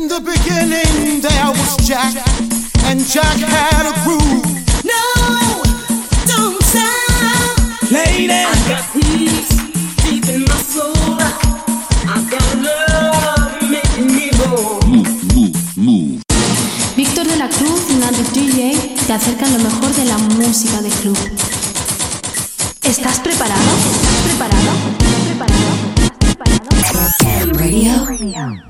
In the beginning there was Jack, and Jack had a groove. No, don't stop. Lady, I got peace deep in my soul. I got love making me move. Víctor de la Cruz y Nandi DJ te acercan lo mejor de la música de club. ¿Estás preparado? ¿Estás preparado? ¿Estás preparado? ¿Estás preparado? Radio.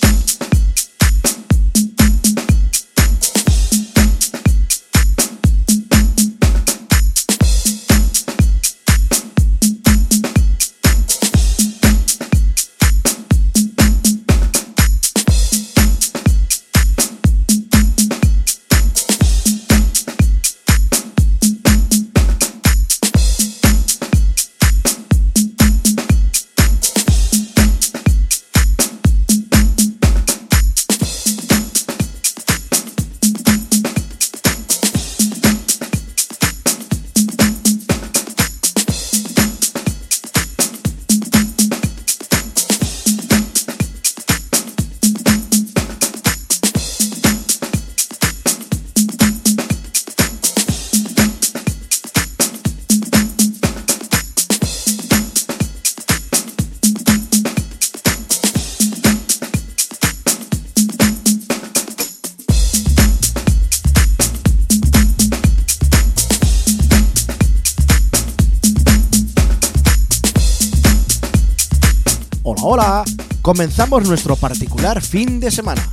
Comenzamos nuestro particular fin de semana.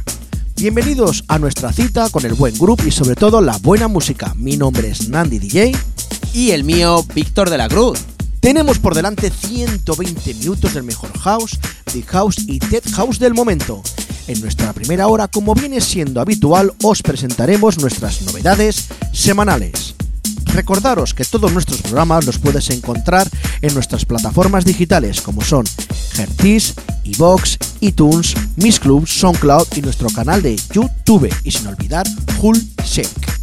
Bienvenidos a nuestra cita con el buen grupo y sobre todo la buena música. Mi nombre es Nandi DJ. Y el mío, Víctor de la Cruz. Tenemos por delante 120 minutos del mejor house, big house y tech house del momento. En nuestra primera hora, como viene siendo habitual, os presentaremos nuestras novedades semanales. Recordaros que todos nuestros programas los puedes encontrar en nuestras plataformas digitales como son Hertis, iVox, iTunes, Miss Club, SoundCloud y nuestro canal de YouTube y sin olvidar Hull Shake.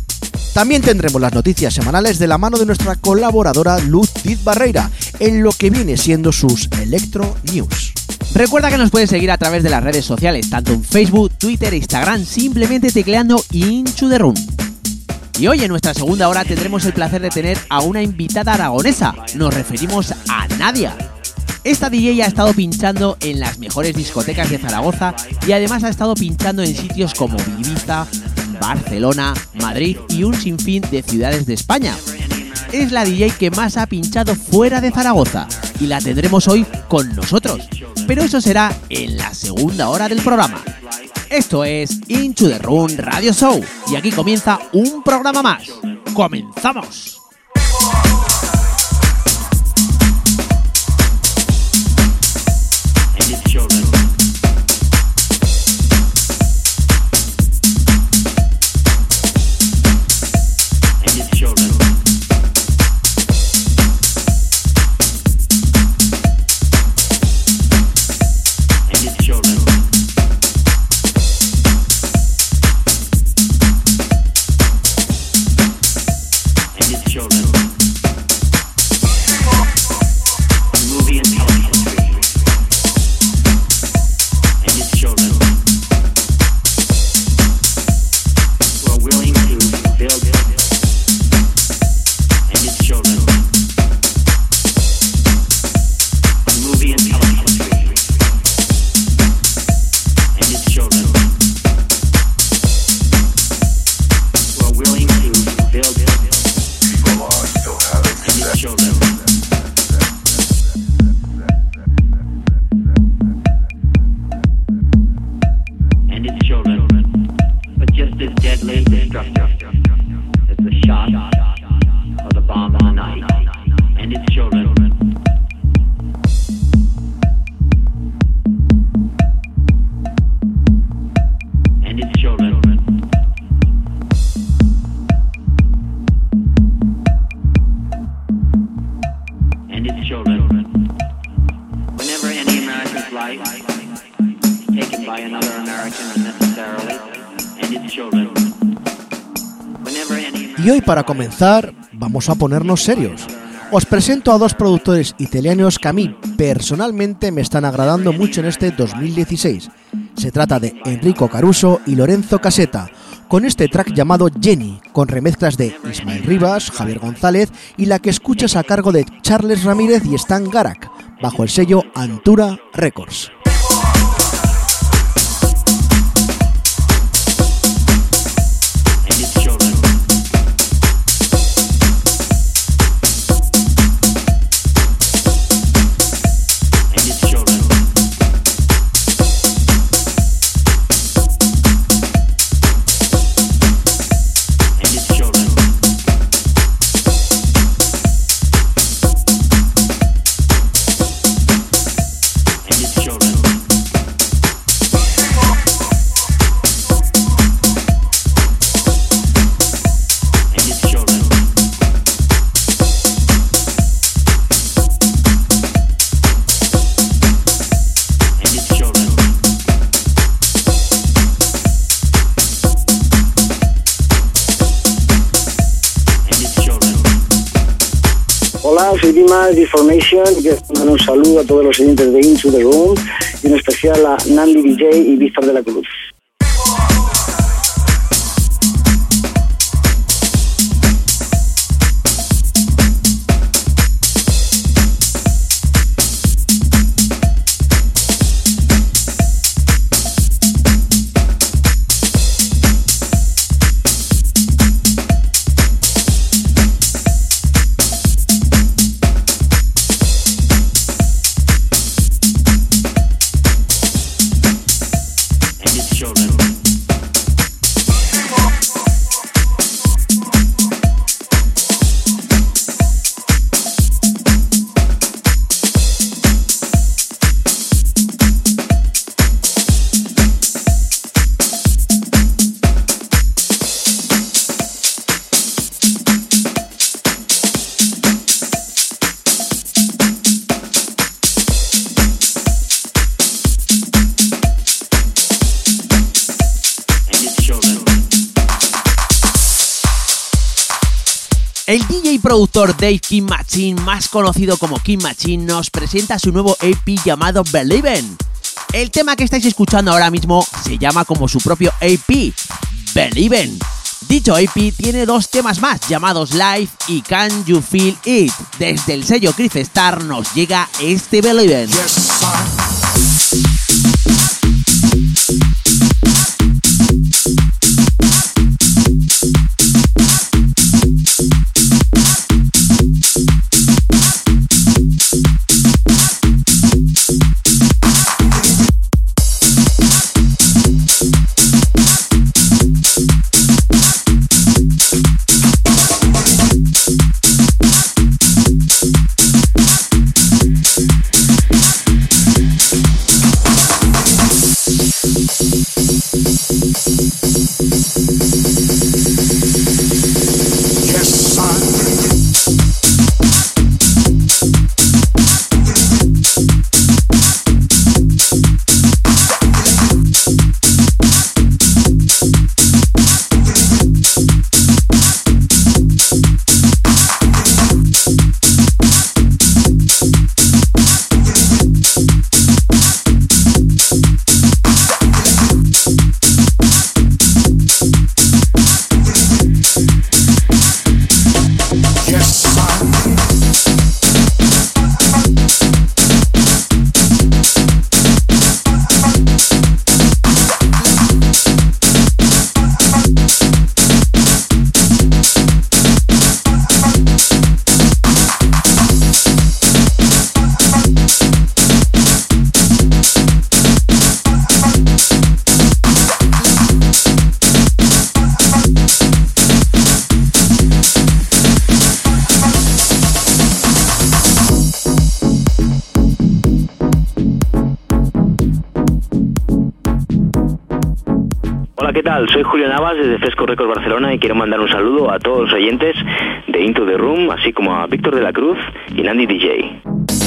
También tendremos las noticias semanales de la mano de nuestra colaboradora Luz Diz Barreira en lo que viene siendo sus Electro News. Recuerda que nos puedes seguir a través de las redes sociales, tanto en Facebook, Twitter e Instagram, simplemente tecleando Into the Room. Y hoy en nuestra segunda hora tendremos el placer de tener a una invitada aragonesa. Nos referimos a Nadia. Esta DJ ha estado pinchando en las mejores discotecas de Zaragoza y además ha estado pinchando en sitios como Ibiza, Barcelona, Madrid y un sinfín de ciudades de España. Es la DJ que más ha pinchado fuera de Zaragoza y la tendremos hoy con nosotros. Pero eso será en la segunda hora del programa. Esto es Into the Room Radio Show y aquí comienza un programa más. ¡Comenzamos! Vamos a ponernos serios. Os presento a dos productores italianos que a mí personalmente me están agradando mucho en este 2016. Se trata de Enrico Caruso y Lorenzo Caseta, con este track llamado Jenny, con remezclas de Ismael Rivas, Javier González y la que escuchas a cargo de Charles Ramírez y Stan Garak, bajo el sello Antura Records. Soy Dimas de Information y quiero mandar un saludo a todos los oyentes de Into the Room y en especial a Nandi DJ y Víctor de la Cruz. Productor Dave Kim Machine, más conocido como Kim Machine, nos presenta su nuevo EP llamado Believen. El tema que estáis escuchando ahora mismo se llama como su propio EP, Believen. Dicho EP tiene dos temas más llamados Live y Can You Feel It. Desde el sello Chris Star nos llega este Believen. Hola, Julio Navas desde Fresco Records Barcelona y quiero mandar un saludo a todos los oyentes de Into the Room, así como a Víctor de la Cruz y Nandi DJ.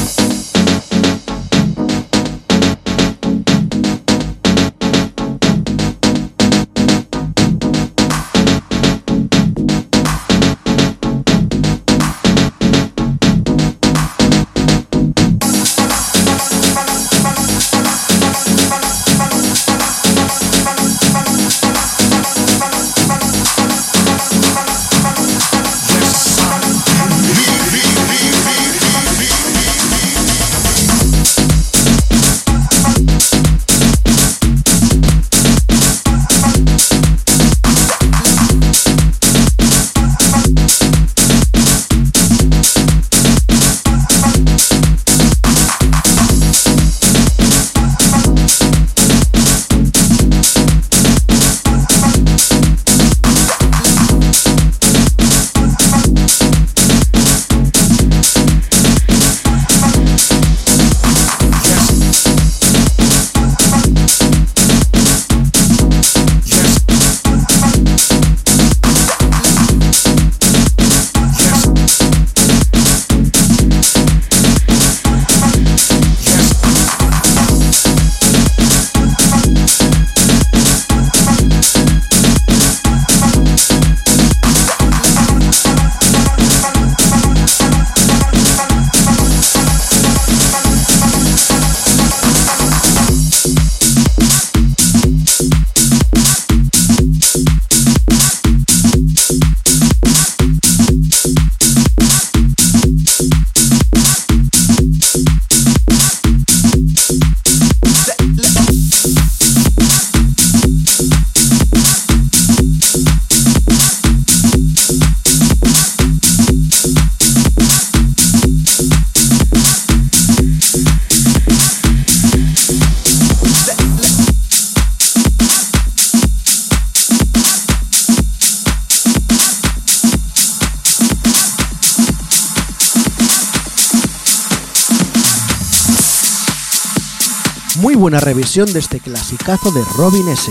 De este clasicazo de Robin S.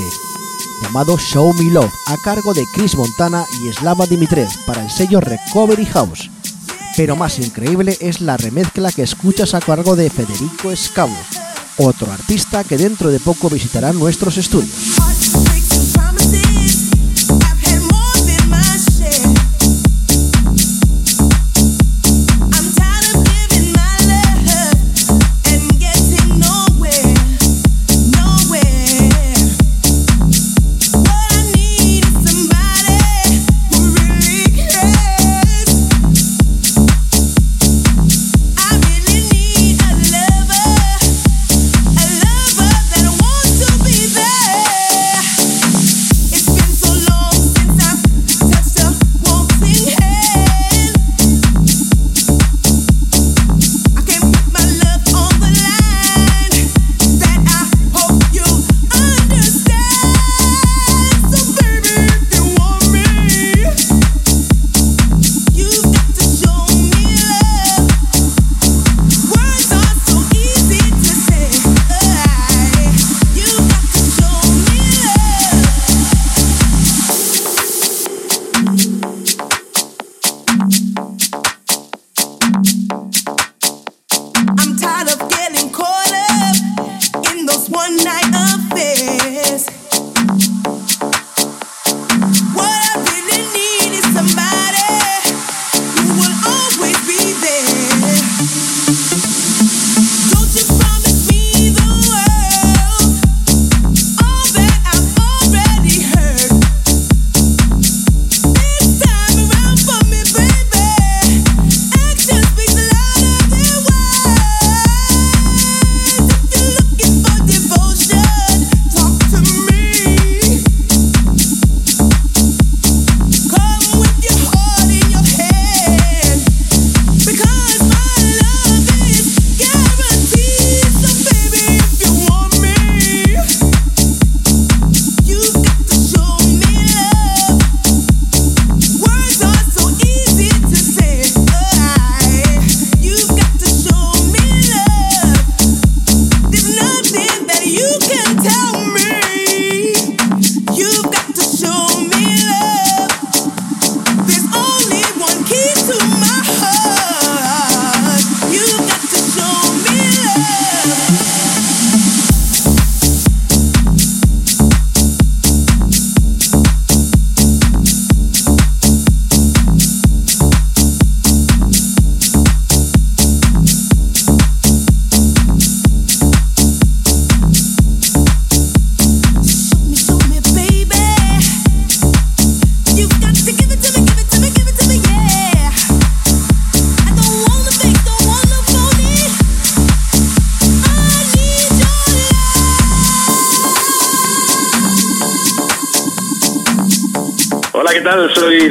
llamado Show Me Love a cargo de Chris Montana y Slava Dimitrev para el sello Recovery House. Pero más increíble es la remezcla que escuchas a cargo de Federico Scavo, otro artista que dentro de poco visitará nuestros estudios.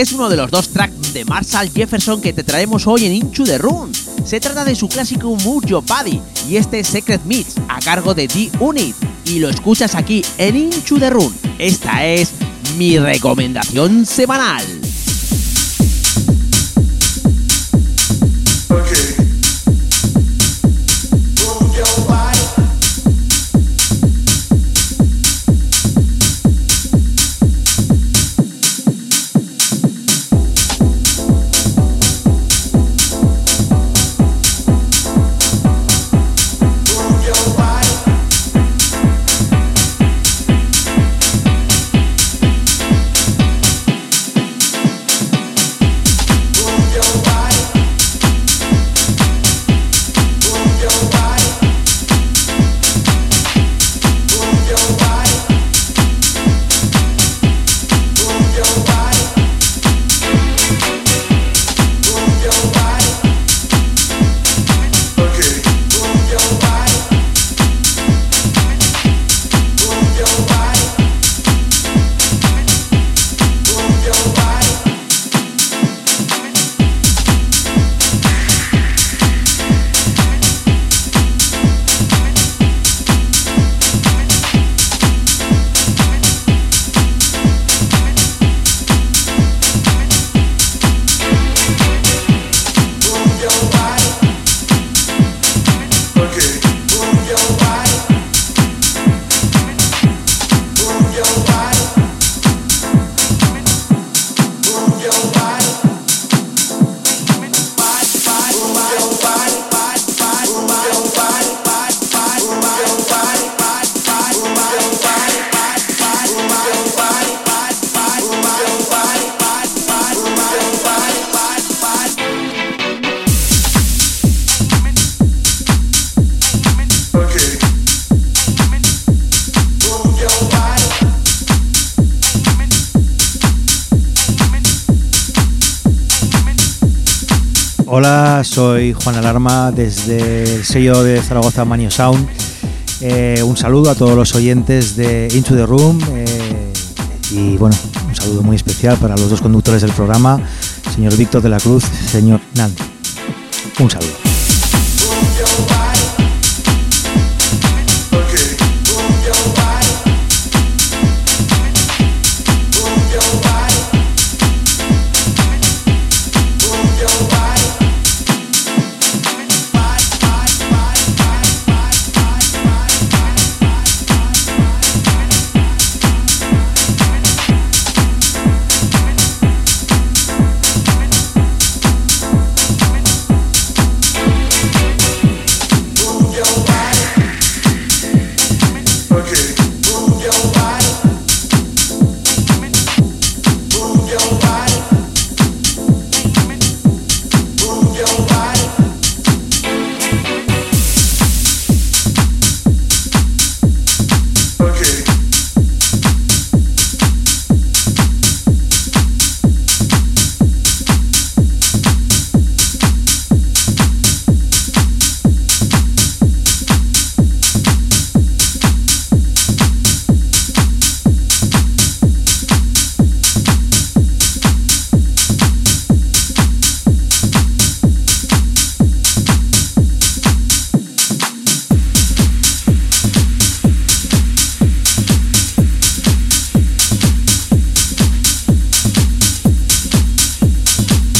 Es uno de los dos tracks de Marshall Jefferson que te traemos hoy en Into the Room. Se trata de su clásico Move Your Body y este Secret Mix a cargo de D-Unit. Y lo escuchas aquí en Into the Room. Esta es mi recomendación semanal. Juan Alarma desde el sello de Zaragoza Manio Sound. Eh, un saludo a todos los oyentes de Into the Room eh, y bueno, un saludo muy especial para los dos conductores del programa, señor Víctor de la Cruz, señor Nandi. Un saludo.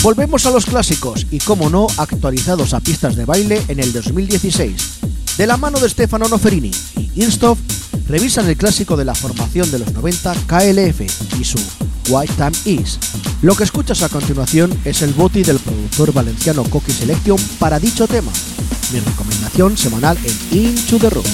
Volvemos a los clásicos y, como no, actualizados a pistas de baile en el 2016. De la mano de Stefano Noferini y Instoff, revisan el clásico de la formación de los 90 KLF y su White Time Is. Lo que escuchas a continuación es el boti del productor valenciano Coqui Selection para dicho tema. Mi recomendación semanal en Into the Room.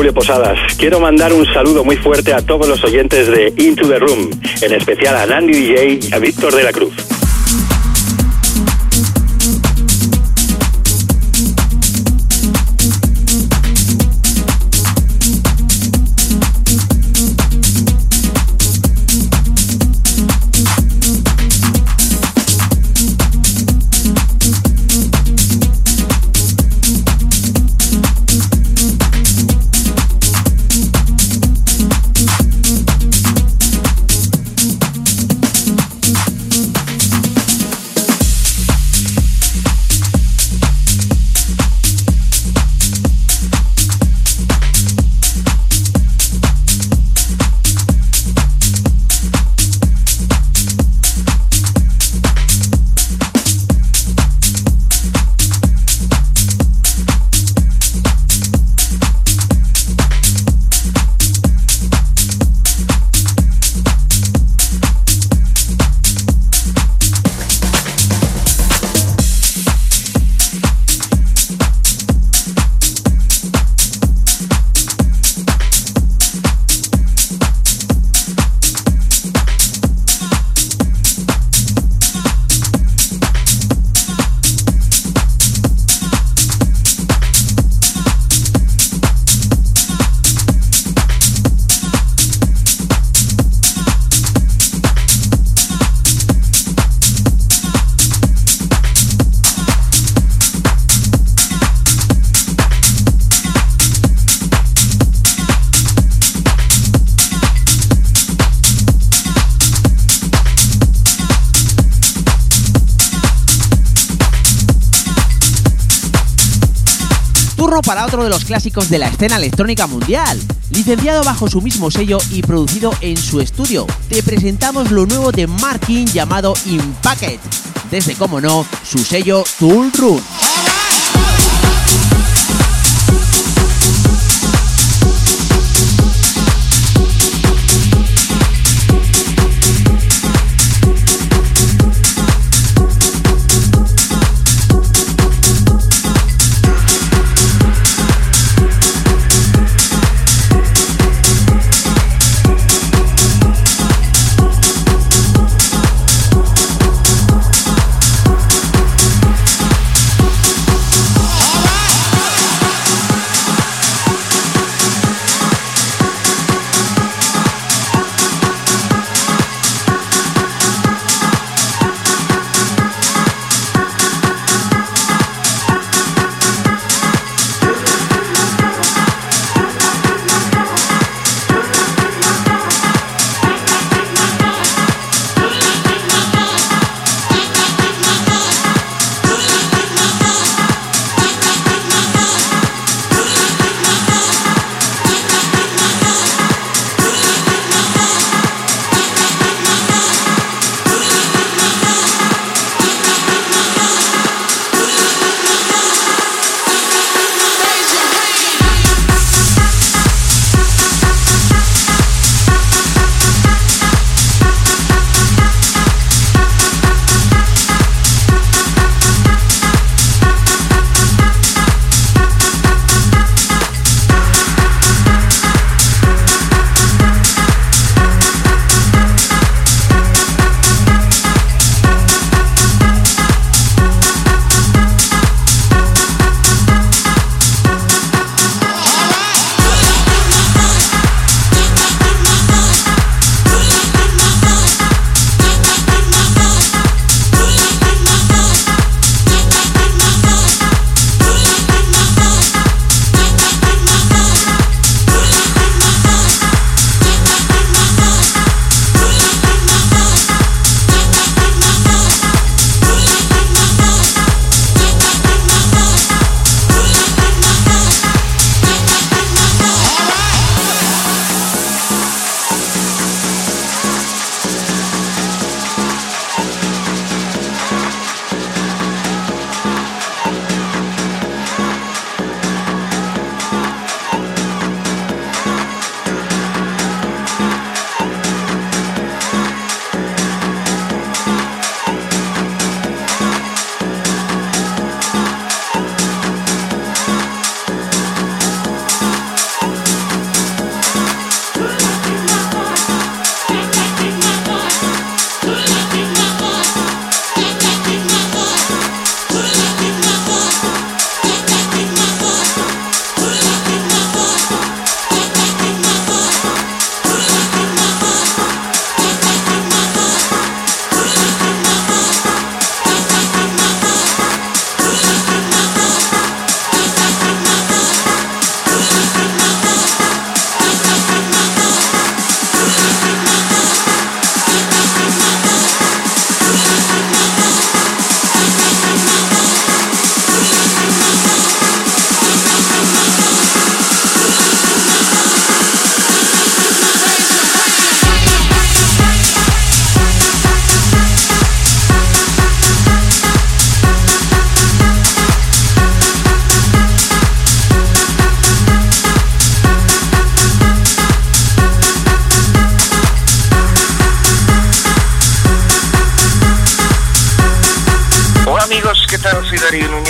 Julio Posadas. Quiero mandar un saludo muy fuerte a todos los oyentes de Into the Room, en especial a Nandi DJ y a Víctor de la Cruz. de los clásicos de la escena electrónica mundial. Licenciado bajo su mismo sello y producido en su estudio, te presentamos lo nuevo de Markin llamado Impacket, desde como no, su sello Tool Room.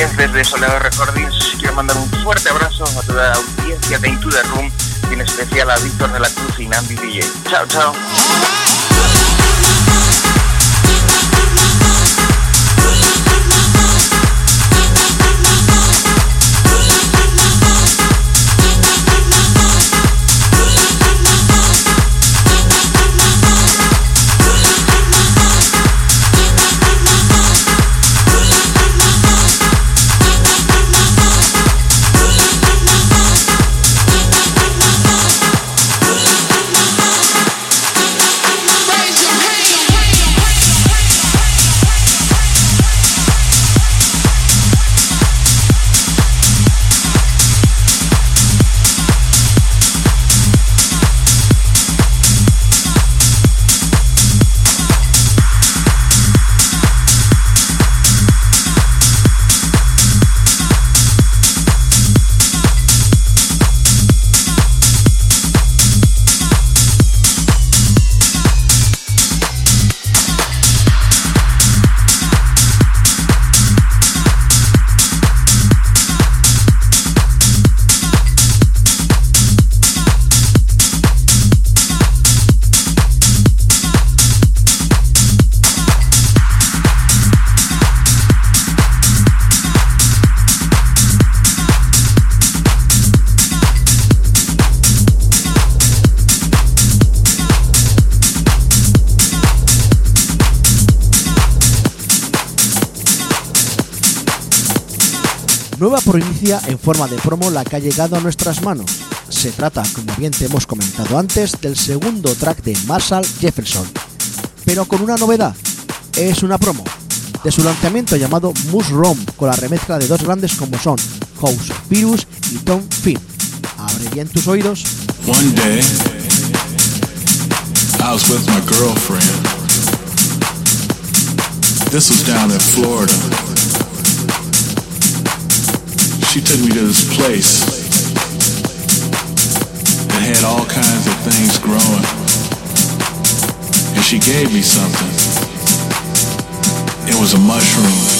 Desde Soleado Recordings. Quiero mandar un fuerte abrazo a toda la audiencia de Into the Room y en especial a Víctor de la Cruz y Nambi DJ. Chao, chao. Provincia en forma de promo la que ha llegado a nuestras manos. Se trata, como bien te hemos comentado antes, del segundo track de Marshall Jefferson, pero con una novedad, es una promo de su lanzamiento llamado Mushroom, con la remezcla de dos grandes como son House Virus y Tom Finn. Abre bien tus oídos. One day, I was with my girlfriend. This was down in Florida. She took me to this place that had all kinds of things growing. And she gave me something. It was a mushroom.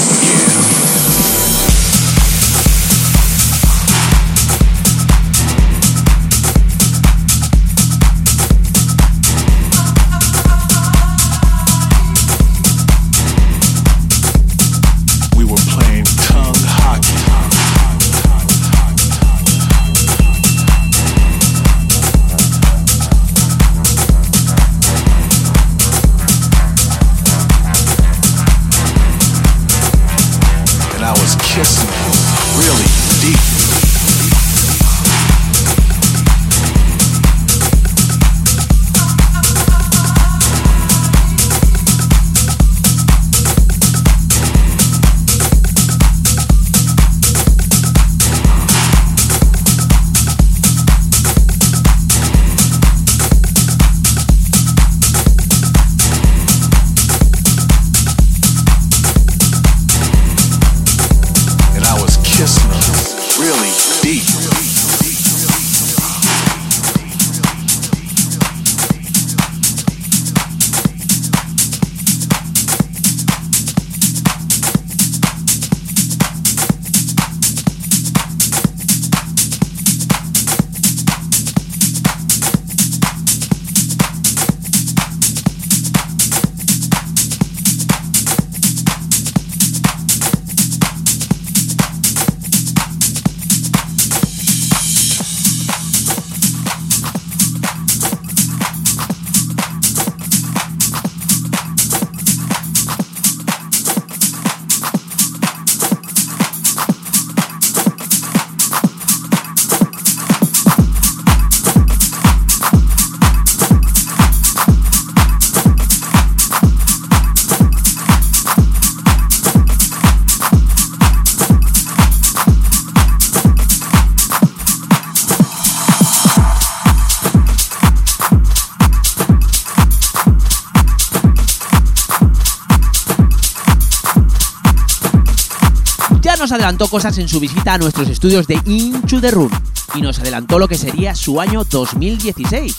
Adelantó cosas en su visita a nuestros estudios de Into the Room y nos adelantó lo que sería su año 2016.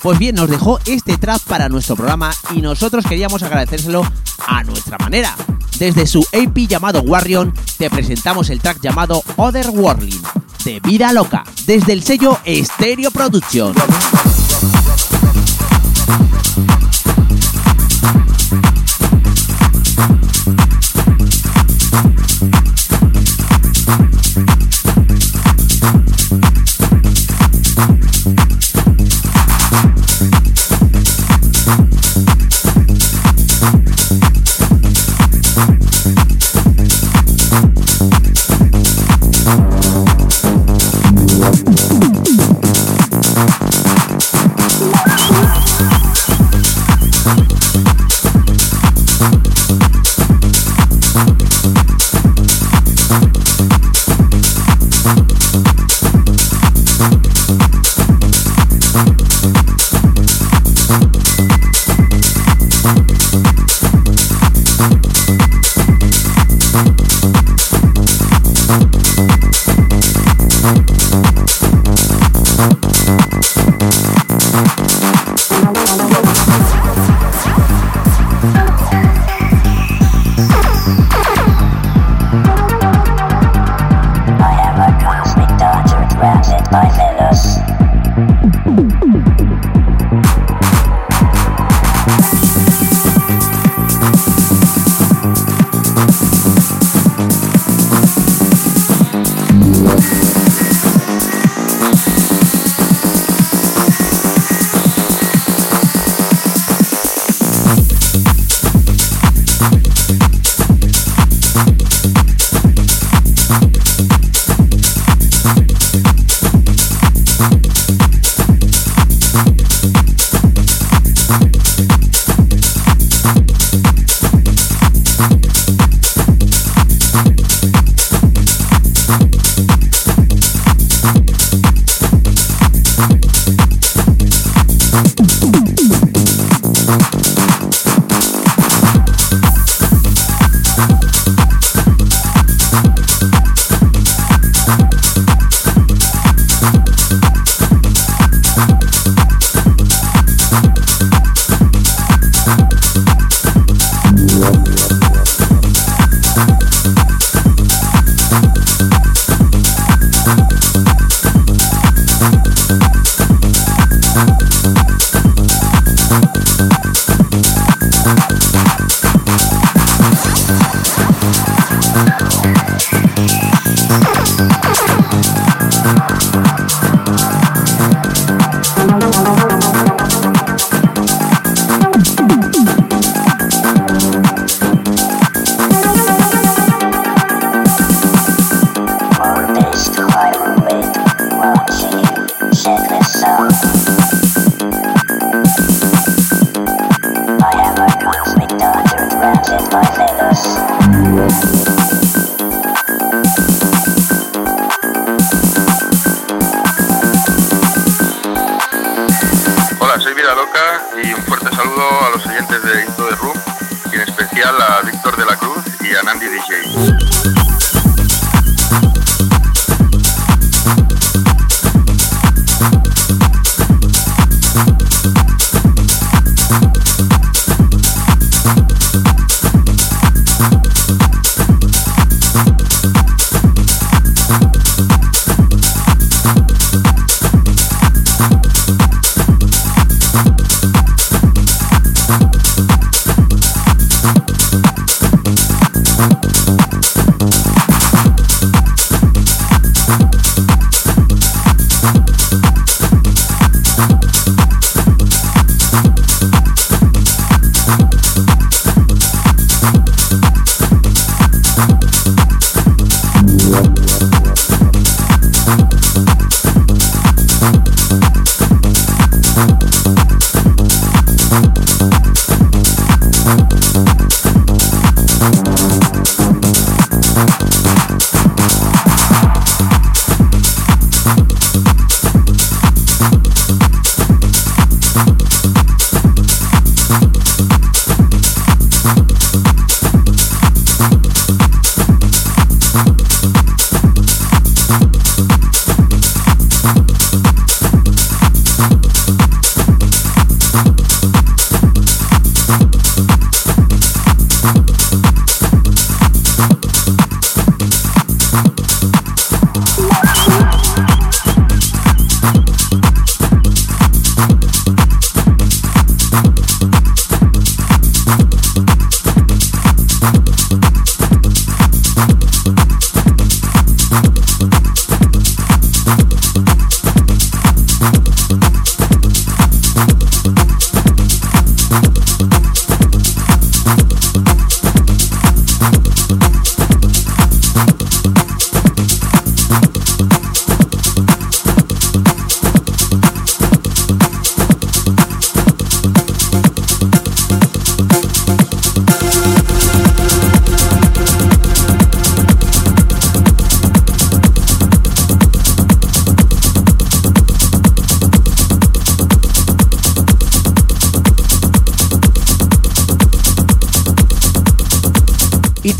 Pues bien, nos dejó este track para nuestro programa y nosotros queríamos agradecérselo a nuestra manera. Desde su AP llamado Warrior, te presentamos el track llamado Otherworldling, de Vida Loca, desde el sello Stereo Production.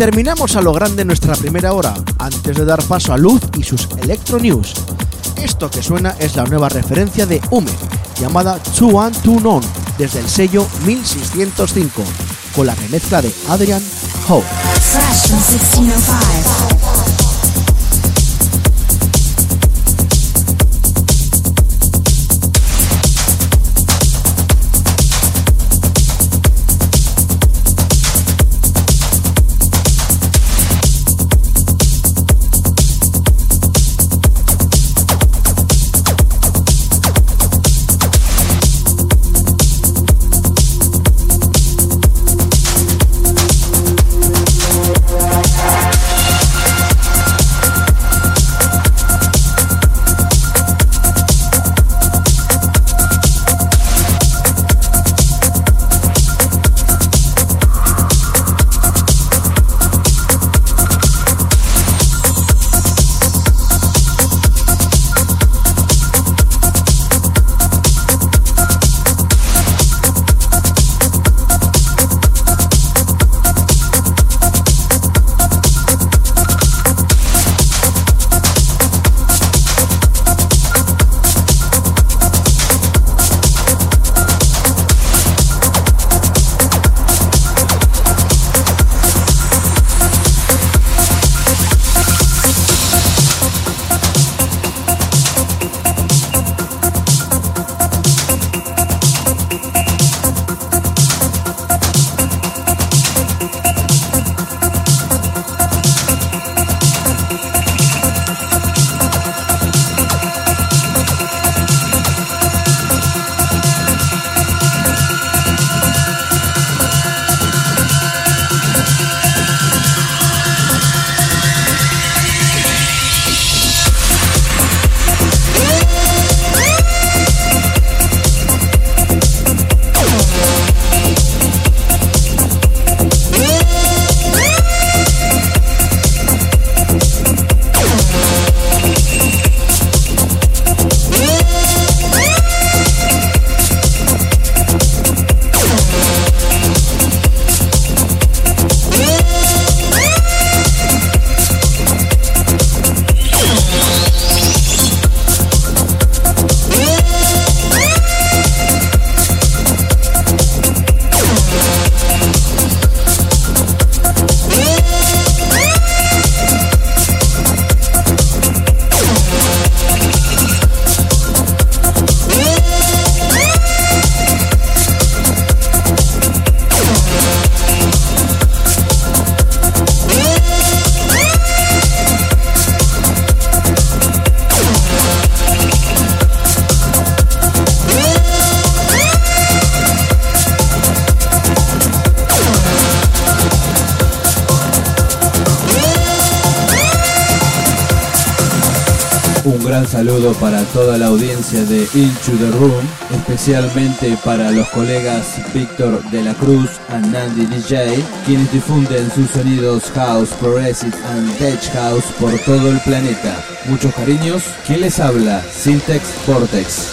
Terminamos a lo grande nuestra primera hora, antes de dar paso a Luz y sus Electro News. Esto que suena es la nueva referencia de Hume, llamada Two One Two None, desde el sello 1605, con la remezcla de Adrian Howe. Toda la audiencia de Into the Room, especialmente para los colegas Víctor de la Cruz y Nandy DJ, quienes difunden sus sonidos house, progressive and tech house por todo el planeta. Muchos cariños. ¿Quién les habla? Syntax Vortex.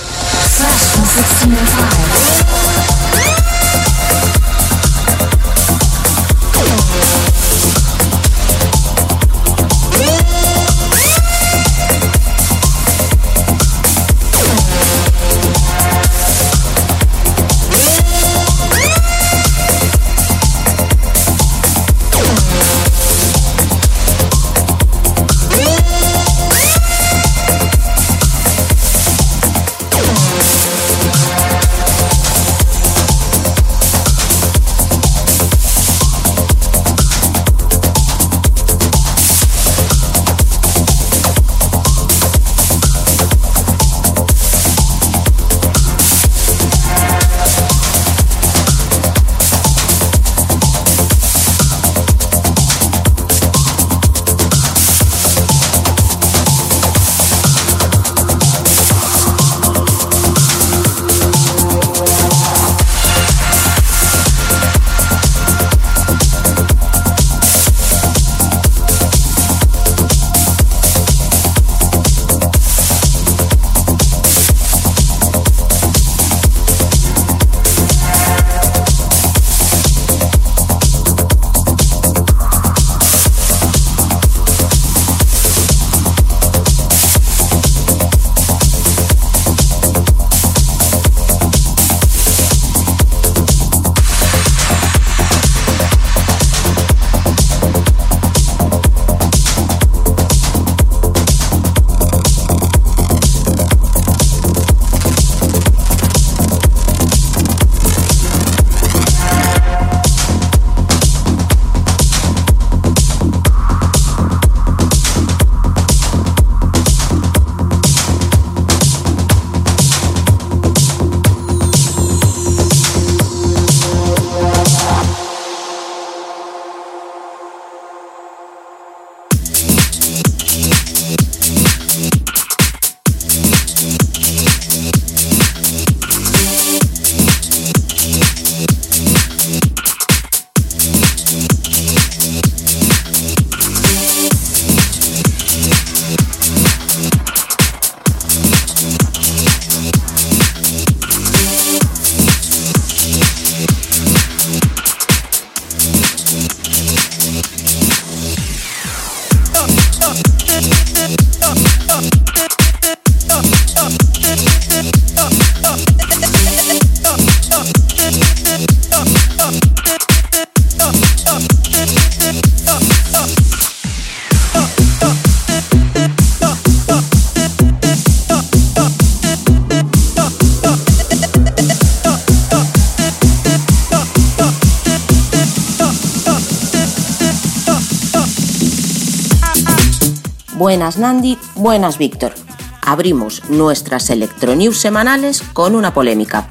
Nandi, buenas Víctor. Abrimos nuestras Electronews semanales con una polémica.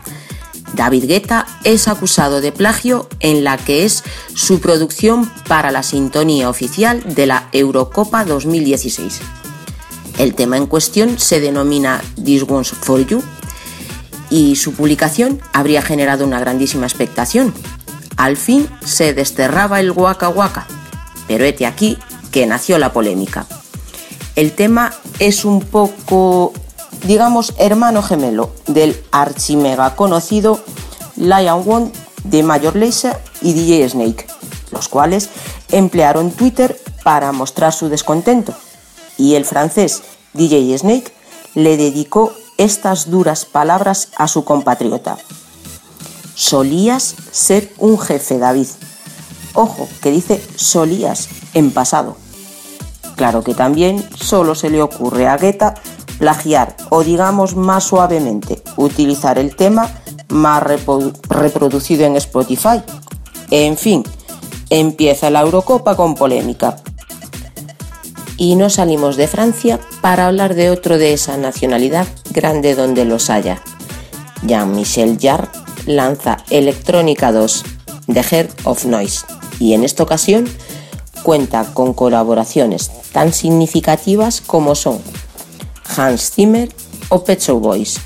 David Guetta es acusado de plagio en la que es su producción para la sintonía oficial de la Eurocopa 2016. El tema en cuestión se denomina This One's For You y su publicación habría generado una grandísima expectación. Al fin se desterraba el Waka Waka, pero hete aquí que nació la polémica. El tema es un poco, digamos, hermano gemelo del archimega conocido Lion One de Major Lazer y DJ Snake, los cuales emplearon Twitter para mostrar su descontento. Y el francés DJ Snake le dedicó estas duras palabras a su compatriota. Solías ser un jefe, David. Ojo, que dice solías en pasado. Claro que también solo se le ocurre a Guetta plagiar o digamos más suavemente utilizar el tema más reproducido en Spotify. En fin, empieza la Eurocopa con polémica. Y no salimos de Francia para hablar de otro de esa nacionalidad grande donde los haya. Jean-Michel Jarre lanza Electrónica 2, The Heart of Noise, y en esta ocasión cuenta con colaboraciones tan significativas como son Hans Zimmer o Pet Shop Boys.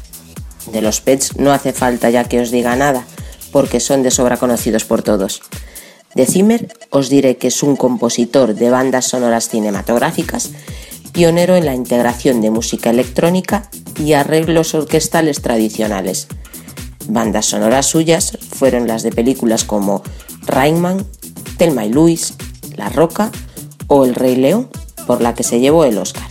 De los Pets no hace falta ya que os diga nada, porque son de sobra conocidos por todos. De Zimmer os diré que es un compositor de bandas sonoras cinematográficas, pionero en la integración de música electrónica y arreglos orquestales tradicionales. Bandas sonoras suyas fueron las de películas como Rainman, Thelma y La Roca o El Rey León, por la que se llevó el Oscar.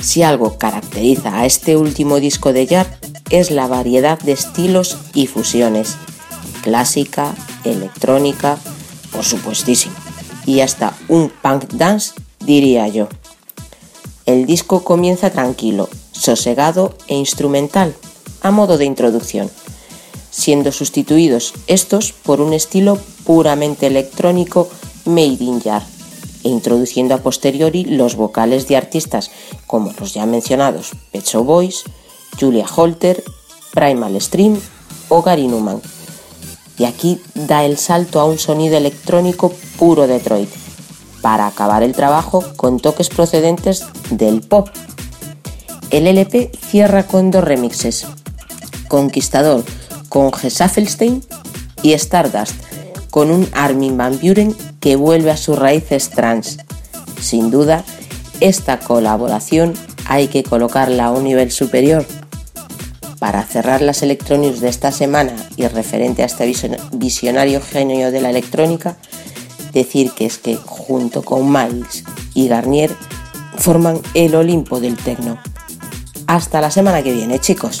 Si algo caracteriza a este último disco de Yard es la variedad de estilos y fusiones, clásica, electrónica, por supuestísimo, y hasta un punk dance, diría yo. El disco comienza tranquilo, sosegado e instrumental, a modo de introducción, siendo sustituidos estos por un estilo puramente electrónico made in Yard e introduciendo a posteriori los vocales de artistas como los ya mencionados Pet Shop Boys, Julia Holter, Primal Stream o Gary Numan. Y aquí da el salto a un sonido electrónico puro Detroit, para acabar el trabajo con toques procedentes del pop. El LP cierra con dos remixes, Conquistador con Gesaffelstein y Stardust con un Armin Van Buren que vuelve a sus raíces trans. Sin duda, esta colaboración hay que colocarla a un nivel superior. Para cerrar las Electronics de esta semana y referente a este vision- visionario genio de la electrónica, decir que es que junto con Miles y Garnier forman el Olimpo del tecno. Hasta la semana que viene, chicos.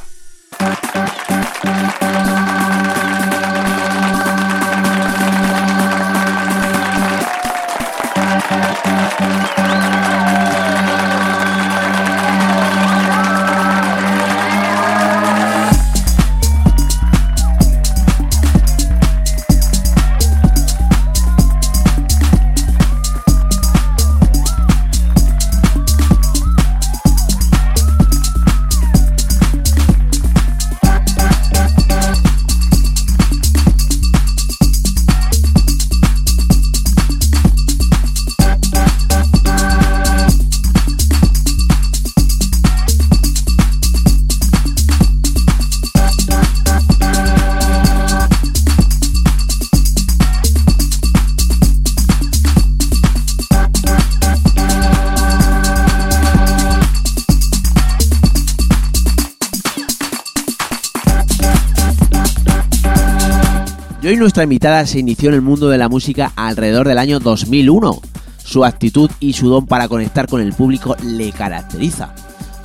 Nuestra invitada se inició en el mundo de la música alrededor del año 2001. Su actitud y su don para conectar con el público le caracteriza.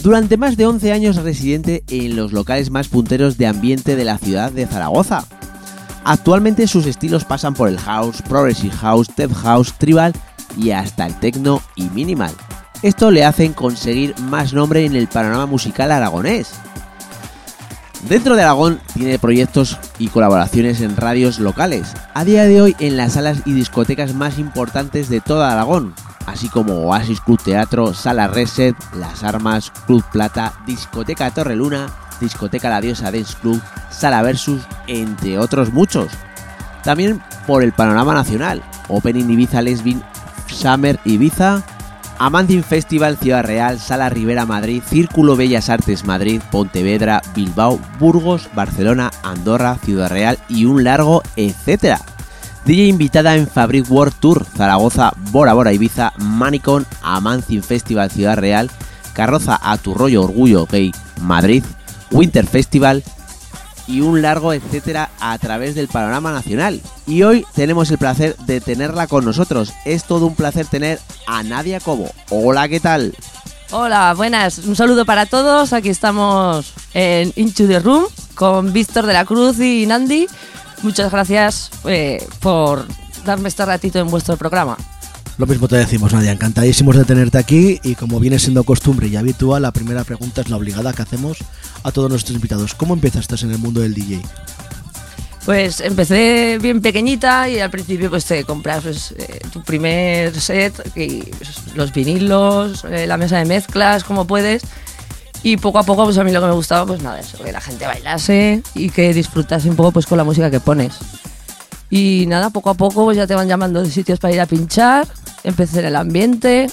Durante más de 11 años residente en los locales más punteros de ambiente de la ciudad de Zaragoza. Actualmente sus estilos pasan por el house, progressive house, tech house, tribal y hasta el techno y minimal. Esto le hacen conseguir más nombre en el panorama musical aragonés. Dentro de Aragón tiene proyectos y colaboraciones en radios locales, a día de hoy en las salas y discotecas más importantes de toda Aragón, así como Oasis Club Teatro, Sala Reset, Las Armas, Club Plata, Discoteca Torreluna, Discoteca La Diosa Dance Club, Sala Versus, entre otros muchos. También por el panorama nacional, Opening Ibiza Lesbin, Summer Ibiza, Amantin Festival Ciudad Real, Sala Rivera Madrid, Círculo Bellas Artes Madrid, Pontevedra, Bilbao, Burgos, Barcelona, Andorra, Ciudad Real y un largo etcétera. DJ invitada en Fabric World Tour, Zaragoza, Bora Bora Ibiza, Manicon, Amantin Festival Ciudad Real, Carroza a tu rollo Orgullo Gay Madrid, Winter Festival y un largo etcétera a través del panorama nacional. Y hoy tenemos el placer de tenerla con nosotros. Es todo un placer tener a Nadia Cobo. Hola, ¿qué tal? Hola, buenas. Un saludo para todos. Aquí estamos en Into the Room con Víctor de la Cruz y Nandi. Muchas gracias eh, por darme este ratito en vuestro programa. Lo mismo te decimos, Nadia, encantadísimos de tenerte aquí y como viene siendo costumbre y habitual, la primera pregunta es la obligada que hacemos a todos nuestros invitados. ¿Cómo empezaste en el mundo del DJ? Pues empecé bien pequeñita y al principio pues te compras pues, eh, tu primer set, pues, los vinilos, eh, la mesa de mezclas, como puedes. Y poco a poco pues a mí lo que me gustaba pues nada, eso, que la gente bailase y que disfrutase un poco pues con la música que pones. Y nada, poco a poco pues ya te van llamando de sitios para ir a pinchar, empecé en el ambiente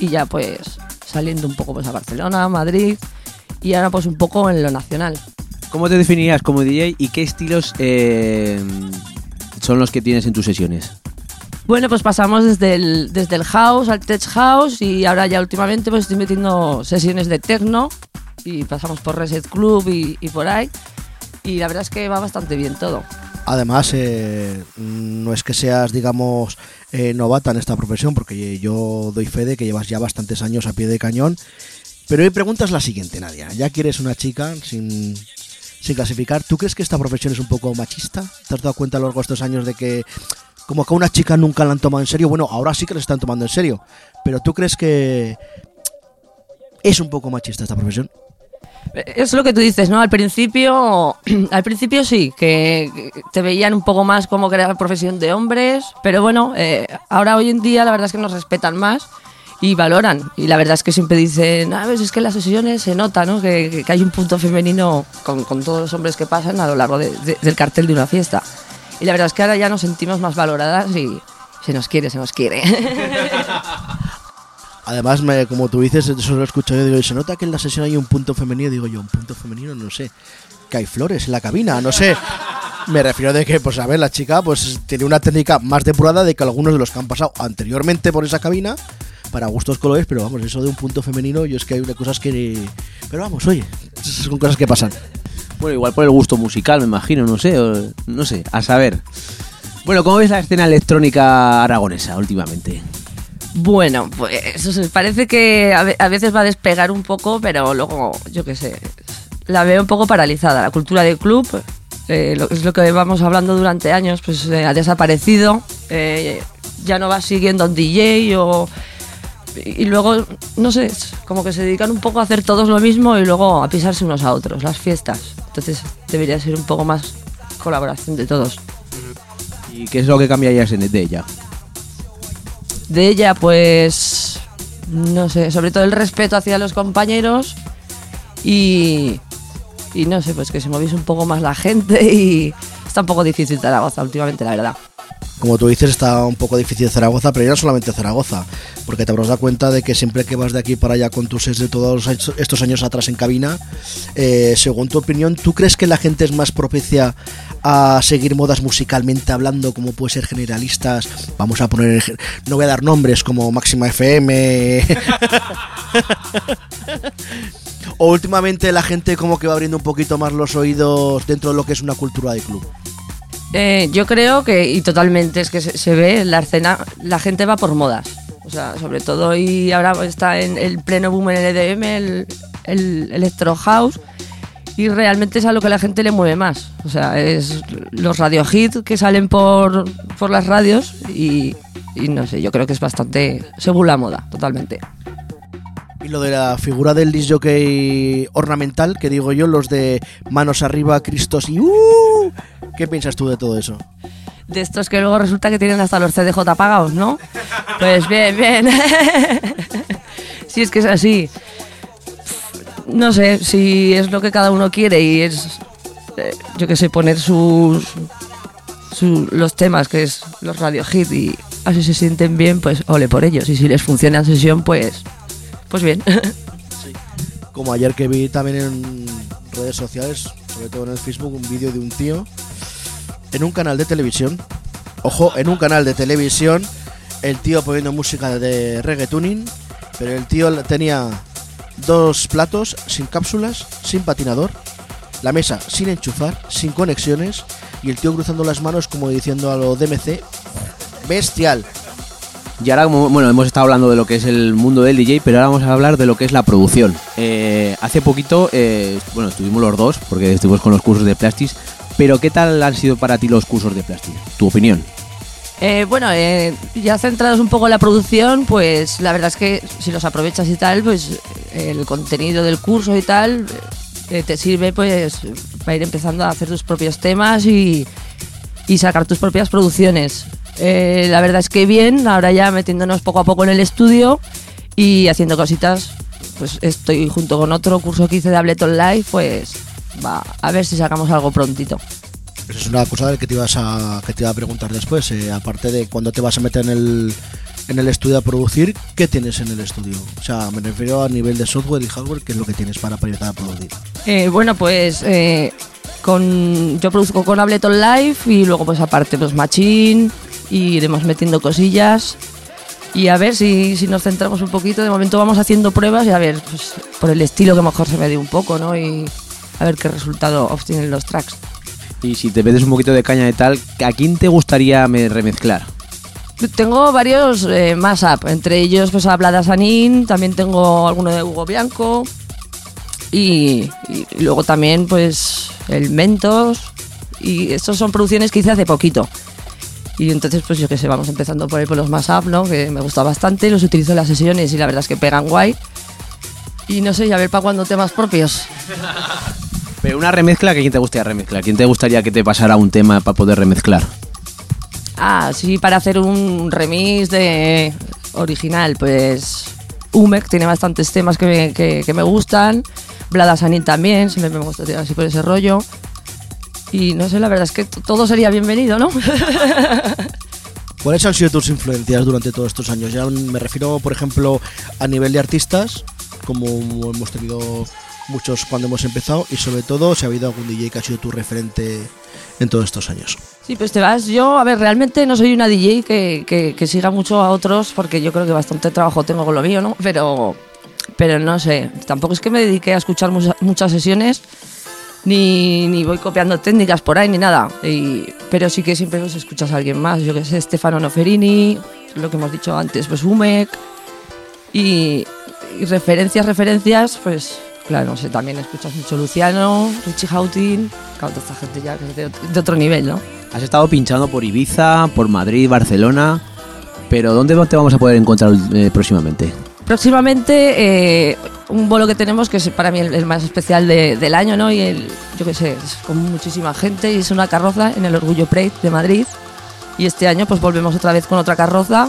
y ya pues saliendo un poco pues a Barcelona, Madrid y ahora pues un poco en lo nacional. ¿Cómo te definirías como DJ y qué estilos eh, son los que tienes en tus sesiones? Bueno, pues pasamos desde el, desde el house al tech house y ahora ya últimamente pues estoy metiendo sesiones de techno y pasamos por Reset Club y, y por ahí y la verdad es que va bastante bien todo. Además, eh, no es que seas, digamos, eh, novata en esta profesión, porque yo doy fe de que llevas ya bastantes años a pie de cañón. Pero mi pregunta es la siguiente, Nadia. Ya que eres una chica sin, sin clasificar, ¿tú crees que esta profesión es un poco machista? ¿Te has dado cuenta a lo largo de estos años de que como que a una chica nunca la han tomado en serio? Bueno, ahora sí que la están tomando en serio. Pero ¿tú crees que es un poco machista esta profesión? Es lo que tú dices, ¿no? Al principio, al principio sí, que te veían un poco más como que era la profesión de hombres, pero bueno, eh, ahora hoy en día la verdad es que nos respetan más y valoran. Y la verdad es que siempre dicen, a ver, es que en las sesiones se nota, ¿no? Que, que- que hay un punto femenino con, con todos los hombres que pasan a lo largo de- de- del cartel de una fiesta. Y la verdad es que ahora ya nos sentimos más valoradas y se nos quiere, se nos quiere. Además, me- como tú dices, eso lo he escuchado yo, digo, se nota que en la sesión hay un punto femenino, digo yo, un punto femenino, no sé, que hay flores en la cabina, no sé. Me refiero de que, pues a ver, la chica pues tiene una técnica más depurada de que algunos de los que han pasado anteriormente por esa cabina, para gustos colores, pero vamos, eso de un punto femenino, yo es que hay cosas que... Pero vamos, oye, son cosas que pasan. Bueno, igual por el gusto musical, me imagino, no sé, no sé, a saber. Bueno, ¿cómo ves la escena electrónica aragonesa últimamente? Bueno, pues parece que a, ve- a veces va a despegar un poco, pero luego, yo qué sé, la veo un poco paralizada. La cultura del club, eh, es lo que vamos hablando durante años, pues eh, ha desaparecido. eh, ya no va siguiendo un DJ o... Y luego, no sé, como que se dedican un poco a hacer todos lo mismo y luego a pisarse unos a otros, las fiestas. Entonces debería ser un poco más colaboración de todos. ¿Y qué es lo que cambiarías en ella? De ella, pues. No sé, sobre todo el respeto hacia los compañeros y. Y no sé, pues que se moviese un poco más la gente y. Está un poco difícil Zaragoza últimamente, la verdad. Como tú dices, está un poco difícil Zaragoza, pero ya no solamente Zaragoza, porque te habrás dado cuenta de que siempre que vas de aquí para allá con tus sets de todos estos años atrás en cabina, eh, según tu opinión, ¿tú crees que la gente es más propicia a seguir modas musicalmente hablando, como puede ser generalistas? Vamos a poner, no voy a dar nombres como Máxima FM. o últimamente la gente como que va abriendo un poquito más los oídos dentro de lo que es una cultura de club. Eh, yo creo que, y totalmente, es que se, ve en la escena, la gente va por modas. O sea, sobre todo y ahora está en el pleno boom en el EDM, el, el Electro House, y realmente es a lo que la gente le mueve más. O sea, es los radio hits que salen por, por las radios y, y no sé, yo creo que es bastante según la moda, totalmente. Y lo de la figura del disc jockey ornamental, que digo yo, los de manos arriba, Cristos y ¡uh! ¿Qué piensas tú de todo eso? De estos que luego resulta que tienen hasta los CDJ pagados, ¿no? Pues bien, bien. si es que es así. No sé, si es lo que cada uno quiere y es, eh, yo qué sé, poner sus, su- los temas, que es los radio hit y así se sienten bien, pues ole por ellos. Y si les funciona en sesión, pues, pues bien. Como ayer que vi también en redes sociales, sobre todo en el Facebook, un vídeo de un tío en un canal de televisión. Ojo, en un canal de televisión, el tío poniendo música de reggaetuning, pero el tío tenía dos platos sin cápsulas, sin patinador, la mesa sin enchufar, sin conexiones y el tío cruzando las manos como diciendo a lo DMC, bestial. Y ahora, bueno, hemos estado hablando de lo que es el mundo del DJ, pero ahora vamos a hablar de lo que es la producción. Eh, hace poquito, eh, bueno, estuvimos los dos, porque estuvimos con los cursos de Plastis, pero ¿qué tal han sido para ti los cursos de Plastis? ¿Tu opinión? Eh, bueno, eh, ya centrados un poco en la producción, pues la verdad es que si los aprovechas y tal, pues eh, el contenido del curso y tal eh, te sirve pues para ir empezando a hacer tus propios temas y, y sacar tus propias producciones. Eh, la verdad es que bien, ahora ya metiéndonos poco a poco en el estudio y haciendo cositas, pues estoy junto con otro curso que hice de Ableton Live, pues va a ver si sacamos algo prontito. Eso es una cosa que te ibas a que te iba a preguntar después, eh, aparte de cuando te vas a meter en el en el estudio a producir, ¿qué tienes en el estudio? O sea, me refiero a nivel de software y hardware, ¿qué es lo que tienes para empezar a producir? Eh, bueno, pues eh, con, yo produzco con Ableton Live y luego pues aparte pues Machine y iremos metiendo cosillas y a ver si, si nos centramos un poquito. De momento vamos haciendo pruebas y a ver pues, por el estilo que mejor se me dé un poco, ¿no? Y a ver qué resultado obtienen los tracks. Y si te metes un poquito de caña de tal, ¿a quién te gustaría me- remezclar? Tengo varios eh, más up, entre ellos pues a Blada Sanín, también tengo alguno de Hugo Bianco y, y luego también pues el Mentos y estos son producciones que hice hace poquito. Y entonces pues yo que sé, vamos empezando por ahí por los más up, ¿no? Que me gusta bastante, los utilizo en las sesiones y la verdad es que pegan guay. Y no sé, y a ver para cuándo temas propios. Pero una remezcla, ¿que quién te gustaría remezclar? ¿Quién te gustaría que te pasara un tema para poder remezclar? Ah, sí, para hacer un remix de original, pues Umek tiene bastantes temas que me, que, que me gustan. Blada Sanin también, siempre me gusta tirar así por ese rollo. Y no sé, la verdad es que todo sería bienvenido, ¿no? ¿Cuáles han sido tus influencias durante todos estos años? Ya me refiero, por ejemplo, a nivel de artistas, como hemos tenido muchos cuando hemos empezado y sobre todo si ha habido algún DJ que ha sido tu referente en todos estos años. Sí, pues te vas. Yo, a ver, realmente no soy una DJ que, que- que siga mucho a otros porque yo creo que bastante trabajo tengo con lo mío, ¿no? Pero, pero no sé, tampoco es que me dediqué a escuchar mucha- muchas sesiones ni, ni voy copiando técnicas por ahí ni nada. Y- pero sí que siempre pues, escuchas a alguien más. Yo que sé, Stefano Noferini, lo que hemos dicho antes, pues Umek. Y, y referencias, referencias, pues claro, no sé, también escuchas mucho Luciano, Richie Houghton, claro, toda esta gente ya que es de otro nivel, ¿no? Has estado pinchando por Ibiza, por Madrid, Barcelona, pero ¿dónde te vamos a poder encontrar eh, próximamente? Próximamente, eh, un bolo que tenemos que es para mí el, el más especial de- del año, ¿no? Y el, yo qué sé, es con muchísima gente y es una carroza en el Orgullo Parade de Madrid. Y este año, pues volvemos otra vez con otra carroza.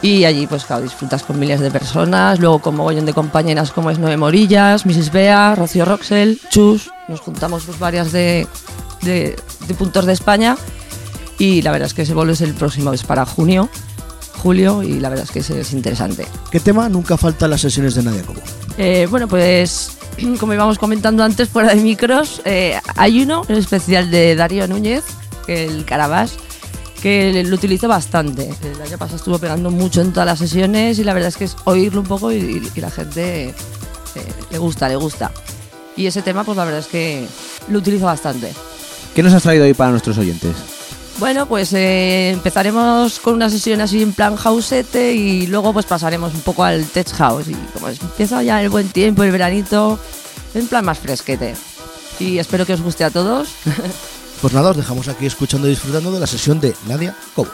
Y allí, pues claro, disfrutas con miles de personas, luego con mogollón de compañeras como es Noé Morillas, Mrs. Bea, Rocío Roxel, Chus. Nos juntamos pues varias de puntos de España. Y la verdad es que ese bolo es el próximo, es para junio, julio, y la verdad es que ese es interesante. ¿Qué tema nunca falta en las sesiones de Nadia Cobo? Eh, bueno, pues como íbamos comentando antes fuera de micros, eh, hay uno en especial de Darío Núñez, el Carabás, que lo utilizo bastante. El año pasado estuvo pegando mucho en todas las sesiones y la verdad es que es oírlo un poco y, y la gente eh, le gusta, le gusta. Y ese tema, pues la verdad es que lo utilizo bastante. ¿Qué nos has traído hoy para nuestros oyentes? Bueno, pues eh, empezaremos con una sesión así en plan houseete y luego pues pasaremos un poco al tech house y como empieza ya el buen tiempo, el veranito, en plan más fresquete. Y espero que os guste a todos. Pues nada, os dejamos aquí escuchando y disfrutando de la sesión de Nadia Cobo.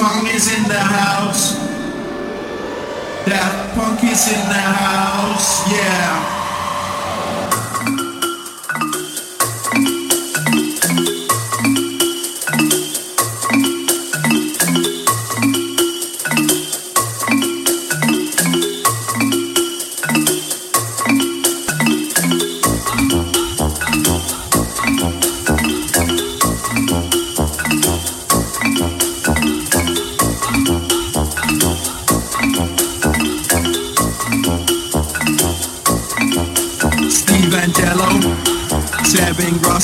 song is in the house. That funk is in the house. Yeah.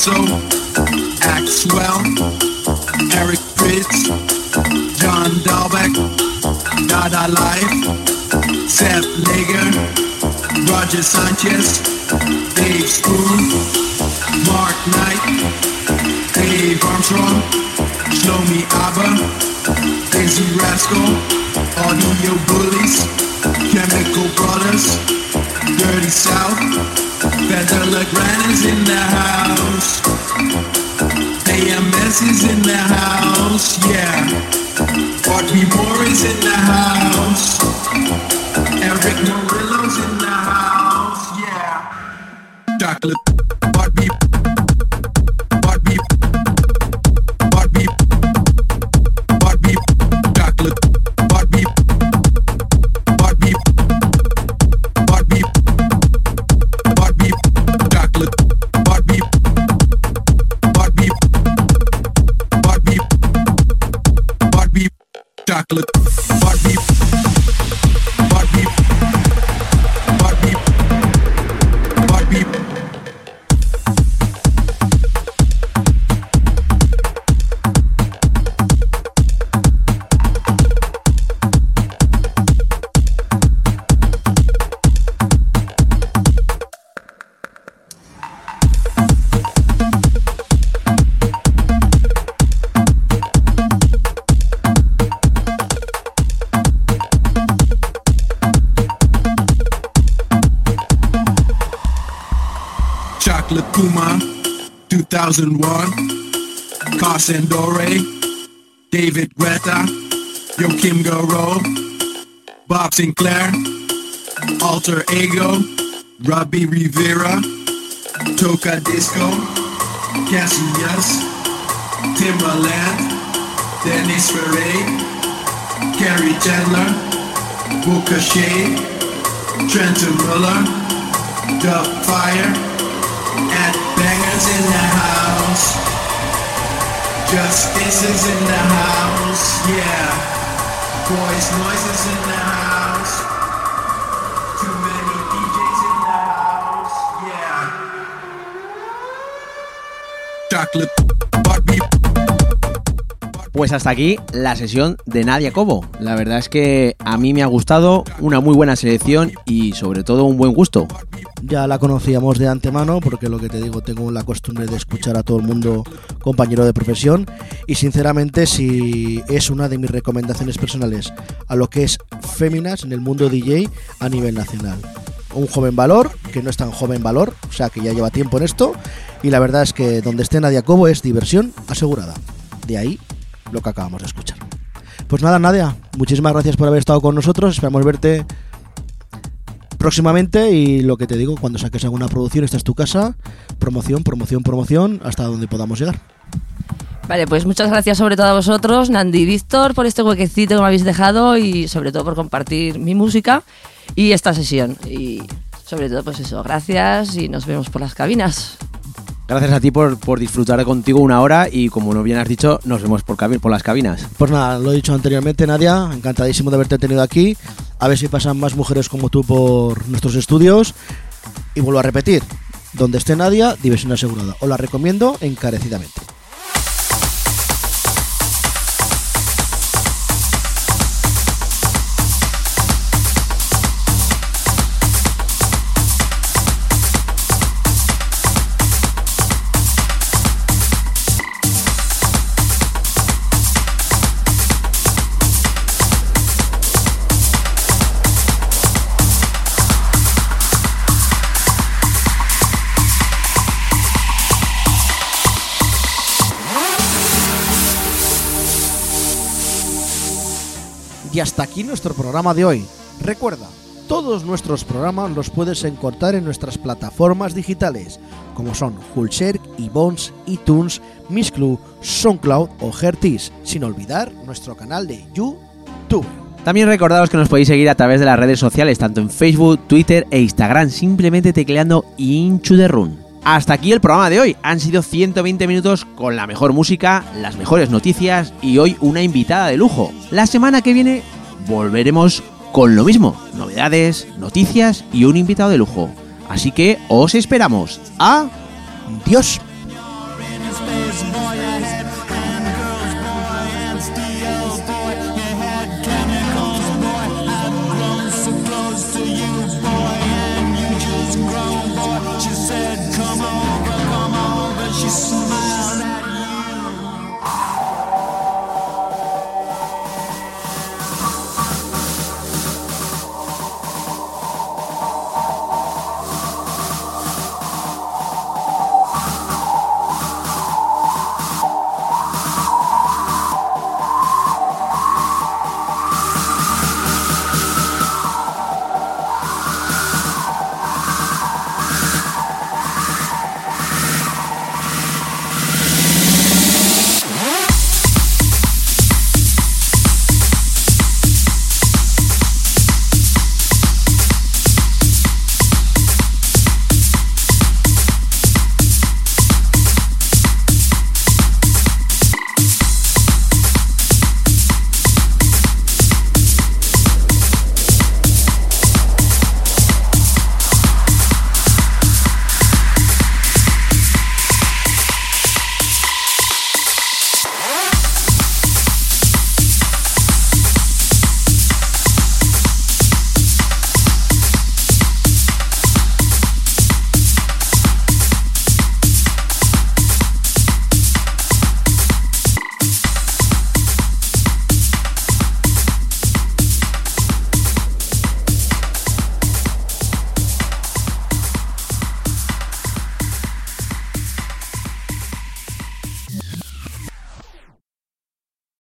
Sabin Axwell, Eric Pritz, John Dahlbeck, Dada Life, Seth Lager, Roger Sanchez, Dave Spoon, Mark Knight, Dave Armstrong, Shlomi Abba, Daisy Rascal, Audio Bullies, Chemical Brothers, Dirty South, Better LeGrand 2001, Carson Dore, David Guetta, Joachim Garou, Bob Sinclair, Alter Ego, Robbie Rivera, Toka Disco, Cassius, Timbaland, Dennis Ferrer, Carrie Chandler, Booker Shea, Trenton Miller, Dub Fire, and Pues hasta aquí la sesión de Nadia Cobo. La verdad es que a mí me ha gustado, una muy buena selección y sobre todo un buen gusto. Ya la conocíamos de antemano porque lo que te digo, tengo la costumbre de escuchar a todo el mundo compañero de profesión y sinceramente si es una de mis recomendaciones personales a lo que es féminas en el mundo DJ a nivel nacional. Un joven valor, que no es tan joven valor, o sea que ya lleva tiempo en esto y la verdad es que donde esté Nadia Cobo es diversión asegurada. De ahí lo que acabamos de escuchar. Pues nada, Nadia, muchísimas gracias por haber estado con nosotros. Esperamos verte próximamente y lo que te digo, cuando saques alguna producción, esta es tu casa. Promoción, promoción, promoción, hasta donde podamos llegar. Vale, pues muchas gracias sobre todo a vosotros, Nandi y Víctor, por este huequecito que me habéis dejado y sobre todo por compartir mi música y esta sesión. Y sobre todo, pues eso, gracias y nos vemos por las cabinas. Gracias a ti por, por disfrutar contigo una hora y como no bien has dicho, nos vemos por, por las cabinas. Pues nada, lo he dicho anteriormente, Nadia, encantadísimo de haberte tenido aquí. A ver si pasan más mujeres como tú por nuestros estudios. Y vuelvo a repetir, donde esté Nadia, diversión asegurada. Os la recomiendo encarecidamente. Hasta aquí nuestro programa de hoy. Recuerda, Todos nuestros programas los puedes encontrar en nuestras plataformas digitales, como son Hulshare, iBones, iTunes, Miss SoundCloud o Hertis, sin olvidar nuestro canal de YouTube. También recordaros que nos podéis seguir a través de las redes sociales, tanto en Facebook, Twitter e Instagram, simplemente tecleando Into the Run. Hasta aquí el programa de hoy. Han sido 120 minutos con la mejor música, las mejores noticias y hoy una invitada de lujo. La semana que viene volveremos con lo mismo, novedades, noticias y un invitado de lujo. Así que os esperamos. Adiós.